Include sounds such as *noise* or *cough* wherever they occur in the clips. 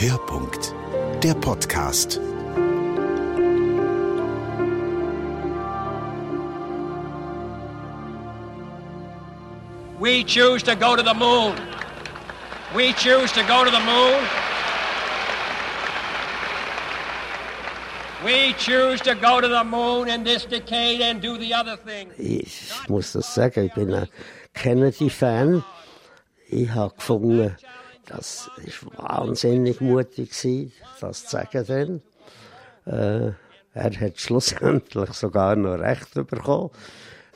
Hörpunkt, der Podcast. We choose to go to the moon. We choose to go to the moon. We choose to go to the moon in this decade and do the other thing. Ich muss das sagen, ich bin ein Kennedy-Fan. Ich habe gefunden, das war wahnsinnig mutig, das zu sagen dann. Äh, er hat schlussendlich sogar noch Recht bekommen.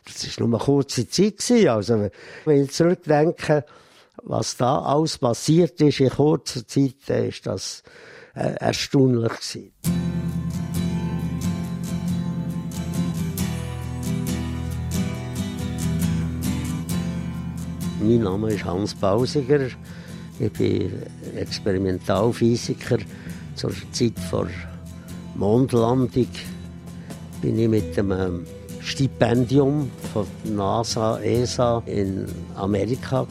Das war nur eine kurze Zeit. Also, wenn ich zurückdenke, was da alles passiert ist in kurzer Zeit, ist das äh, erstaunlich gewesen. Mein Name ist Hans Bausiger. Ich bin Experimentalphysiker. Zur Zeit der Mondlandung bin ich mit einem Stipendium von NASA, ESA in Amerika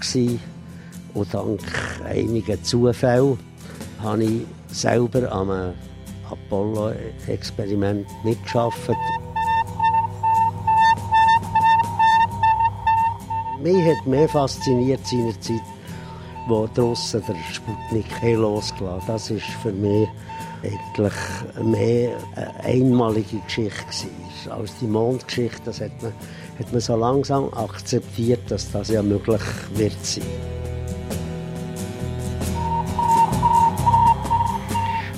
und dank einigen Zufällen habe ich selber am Apollo-Experiment mitgeschafft. Mich hat mehr fasziniert seinerzeit, wo draussen der Sputnik losgelassen. Das ist für mich eigentlich mehr eine einmalige Geschichte war. Als die Mondgeschichte, das hat man, hat man so langsam akzeptiert, dass das ja möglich wird sein.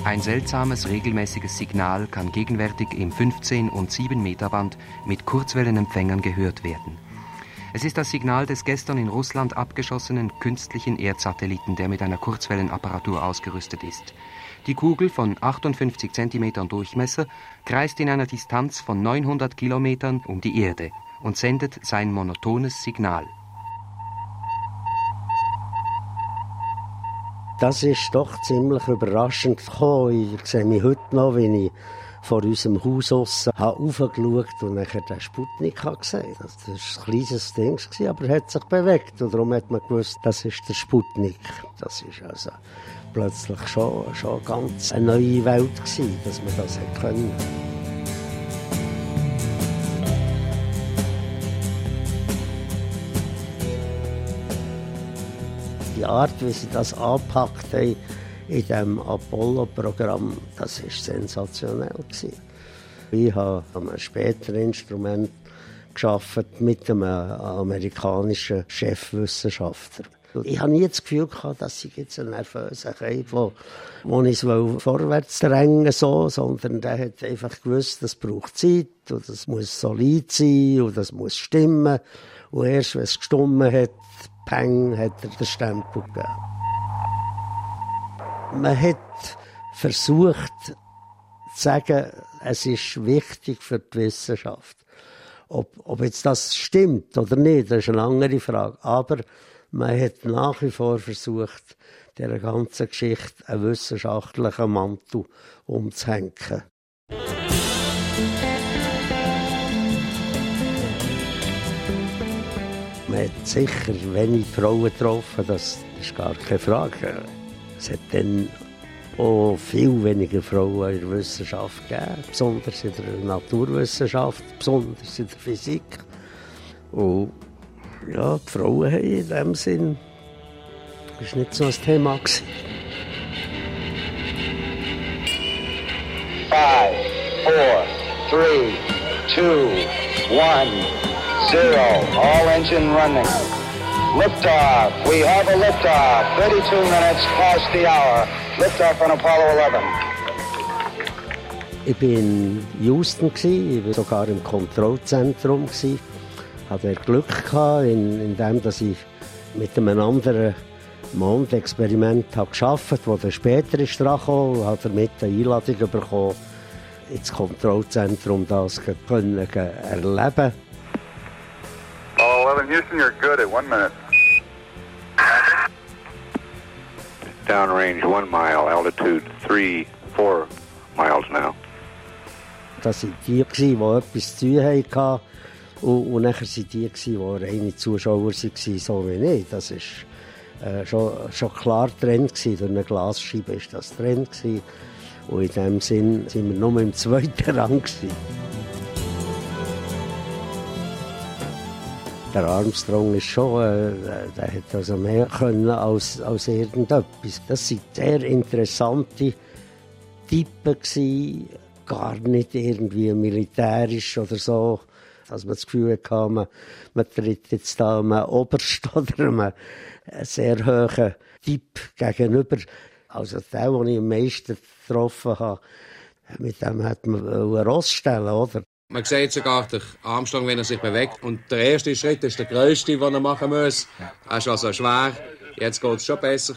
Ein seltsames, regelmäßiges Signal kann gegenwärtig im 15- und 7-Meter-Band mit Kurzwellenempfängern gehört werden. Es ist das Signal des gestern in Russland abgeschossenen künstlichen Erdsatelliten, der mit einer Kurzwellenapparatur ausgerüstet ist. Die Kugel von 58 cm Durchmesser kreist in einer Distanz von 900 Kilometern um die Erde und sendet sein monotones Signal. Das ist doch ziemlich überraschend gekommen. Ich sehe mich heute noch, wie ich vor unserem Haus aussen aufgeschaut und nachher den Sputnik gesehen. Das war ein kleines Ding, aber er hat sich bewegt. Und darum hat man gewusst, das ist der Sputnik. Das ist also plötzlich schon, schon ganz eine neue Welt gewesen, dass man das hat können. Die Art, wie sie das angepackt haben, in diesem Apollo-Programm, das war sensationell. Ich habe ein späteres Instrument geschaffen mit einem amerikanischen Chefwissenschaftler. Ich habe nie das Gefühl gehabt, dass ich jetzt ein nervöser Kind wo, wo ich es vorwärts drängen so, sondern der hat einfach gewusst, das braucht Zeit und das muss solid sein und das muss stimmen. Und erst, wenn es gestimmt hat, peng, hat er den Stempel gegeben. Man hat versucht zu sagen, es ist wichtig für die Wissenschaft. Ob, ob jetzt das stimmt oder nicht, das ist eine andere Frage. Aber man hat nach wie vor versucht, der ganzen Geschichte einen wissenschaftlichen Mantel umzuhängen. Man hat sicher wenig Frauen getroffen, das ist gar keine Frage. Es hat dann auch viel weniger Frauen in der Wissenschaft gegeben, besonders in der Naturwissenschaft, besonders in der Physik. Und ja, die Frauen haben in dem Sinn, das war nicht so ein Thema. Gewesen. Five, four, three, two, one, zero. All engine running. Liftoff. We have a liftoff. 32 minutes past the hour. Liftoff on Apollo 11. Ich war in Houston, ich war sogar im Kontrollzentrum. Ich hatte Glück in, in dem, dass ich mit einem anderen Mondexperiment geschafft habe, das später ist und habe damit eine Einladung bekommen, ins Kontrollzentrum das können erleben. Oh, 11 Houston, you're good at one minute. Downrange one mile, altitude three, four miles now. Das waren die, die etwas zu tun hatten. Und, und nachher waren die, die reine Zuschauer waren, so wie ich. Das ist äh, schon, schon klar Trend gewesen. Durch eine Glasscheibe ist das Trend gewesen. Und in dem Sinn sind wir nur im zweiten *laughs* Rang gewesen. Der Armstrong ist schon, äh, der hat also mehr können als, als irgendetwas. Das sind sehr interessante Typen gewesen, gar nicht irgendwie militärisch oder so, dass man das Gefühl hatte, man, man tritt jetzt da einem Oberst *laughs* oder einem sehr hohen Typ gegenüber. Also der, den ich am meisten getroffen habe, mit dem hat man Ross stellen, oder? Man sieht sogar den Armstrong, wenn er sich bewegt. Und der erste Schritt ist der grösste, den er machen muss. Er ist also schwer. Jetzt geht es schon besser.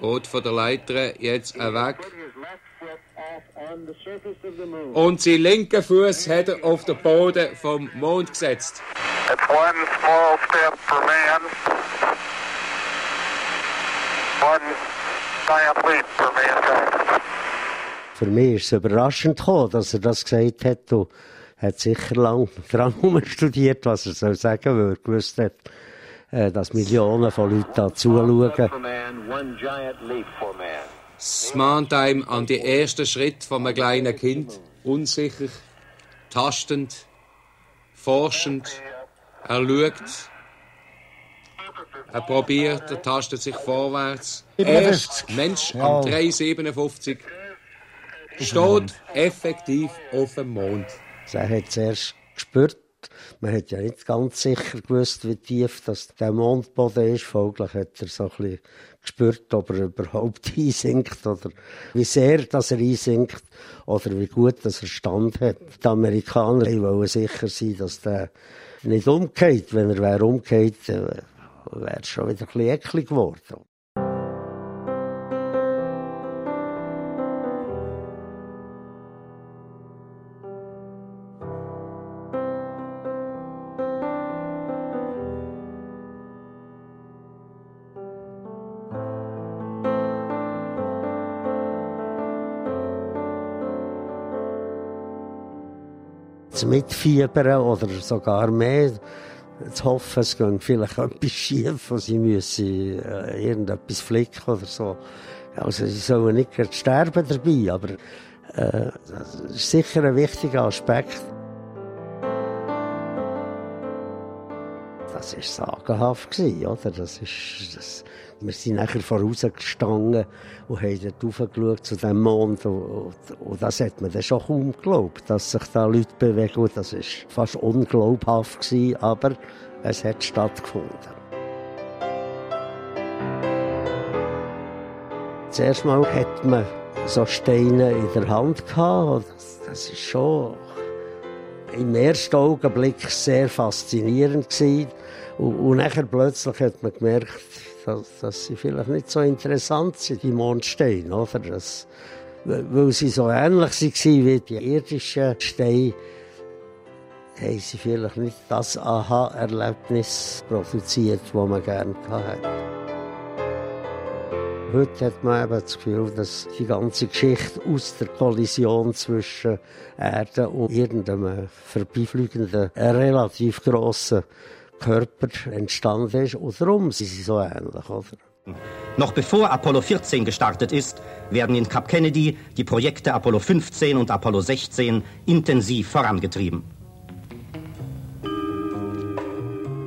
Geht von der Leiter jetzt weg. Und sein linken Fuß hat er auf den Boden vom Mond gesetzt. It's one small step for man, one giant leap for mankind. Für mich ist es überraschend gekommen, dass er das gesagt hat. Und hat sicher lange *laughs* daran studiert, was er soll sagen, weil er gewusst hat, äh, dass Millionen von Leuten da zuschauen. Es mahnt einem an die ersten Schritte von einem kleinen Kind. Unsicher, tastend, forschend. Er schaut, er probiert, er tastet sich vorwärts. Erst Mensch am 357 steht effektiv auf dem Mond. Er hat es erst gespürt. Man hat ja nicht ganz sicher gewusst, wie tief das der Mondboden ist. Folglich hat er so ein bisschen gespürt, ob er überhaupt *laughs* einsinkt oder wie sehr dass er einsinkt oder wie gut dass er Stand hat. Die Amerikaner wollen sicher sein, dass der nicht umgeht. Wenn er umgeht, äh, wäre es schon wieder ein bisschen eklig geworden. Zu mitfiebern oder sogar mehr zu hoffen, es geht vielleicht etwas schief und sie müssen äh, irgendetwas flicken oder so. Also sie sollen nicht gerade sterben dabei, aber äh, das ist sicher ein wichtiger Aspekt. Das war sagenhaft, oder? Das ist, das, wir sind nachher vorausgestanden und haben dort zu dem Mond. Und, und, das hat man dann schon kaum geglaubt, dass sich da Leute bewegen. Das war fast unglaubhaft, gewesen, aber es hat stattgefunden. Zuerst mal hat man so Steine in der Hand gehabt. Das ist schon im ersten Augenblick sehr faszinierend gewesen. Und, und nachher plötzlich hat man gemerkt, dass, dass sie vielleicht nicht so interessant sind, die Mondsteine, oder? Das, weil sie so ähnlich waren wie die irdischen Steine, haben sie vielleicht nicht das Aha-Erlebnis produziert, das man gerne hatte. Heute hat man eben das Gefühl, dass die ganze Geschichte aus der Kollision zwischen Erde und irgendeinem vorbeifliegenden, relativ grossen Körper entstanden ist. Und darum sind sie so ähnlich, oder? Noch bevor Apollo 14 gestartet ist, werden in Cap Kennedy die Projekte Apollo 15 und Apollo 16 intensiv vorangetrieben.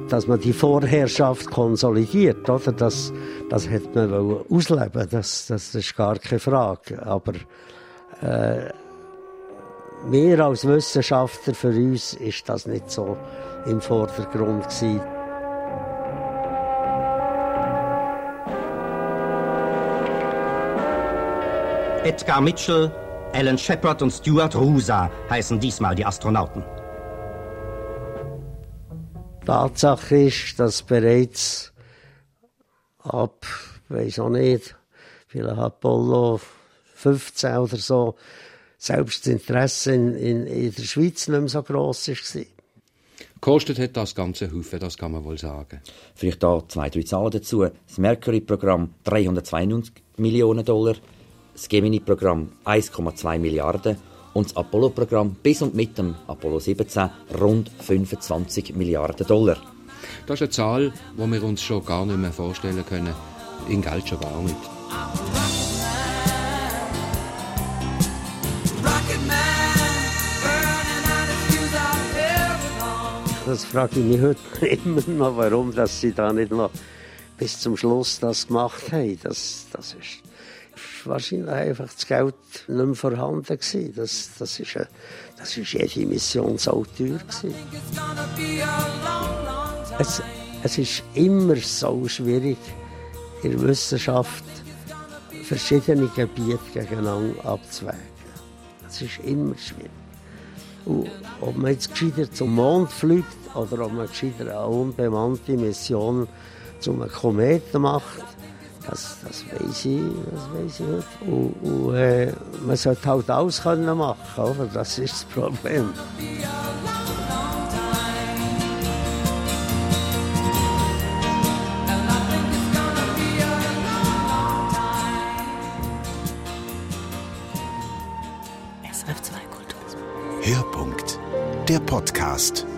Dass man die Vorherrschaft konsolidiert, oder? Das, das hat man ausleben das, das ist gar keine Frage. Aber äh, wir als Wissenschaftler, für uns ist das nicht so im Vordergrund gewesen. Edgar Mitchell, Alan Shepard und Stuart Rusa heißen diesmal die Astronauten. Tatsache ist, dass bereits ab, weiß auch nicht, vielleicht Apollo 15 oder so, selbst das Interesse in, in, in der Schweiz nicht mehr so gross war. Kostet hat das ganze Haufen, das kann man wohl sagen. Vielleicht da zwei, drei Zahlen dazu. Das Mercury-Programm 392 Millionen Dollar, das Gemini-Programm 1,2 Milliarden und das Apollo-Programm bis und mit dem Apollo 17 rund 25 Milliarden Dollar. Das ist eine Zahl, die wir uns schon gar nicht mehr vorstellen können. In Geld schon gar nicht. Das frage ich mich heute *laughs* immer noch, warum dass sie da nicht noch bis zum Schluss das gemacht haben. Das, das ist wahrscheinlich einfach das Geld nicht mehr vorhanden gewesen. Das, das, ist, eine, das ist jede Mission so teuer. Es, es ist immer so schwierig, in der Wissenschaft verschiedene Gebiete gegeneinander abzuwägen. Es ist immer schwierig. Und ob man jetzt gescheiter zum Mond fliegt oder ob man gescheiter eine unbemannte Mission zum Kometen macht, das, das weiß ich, das weiß ich heute. Und, und äh, man sollte halt alles können machen, oder? das ist das Problem. Der Podcast.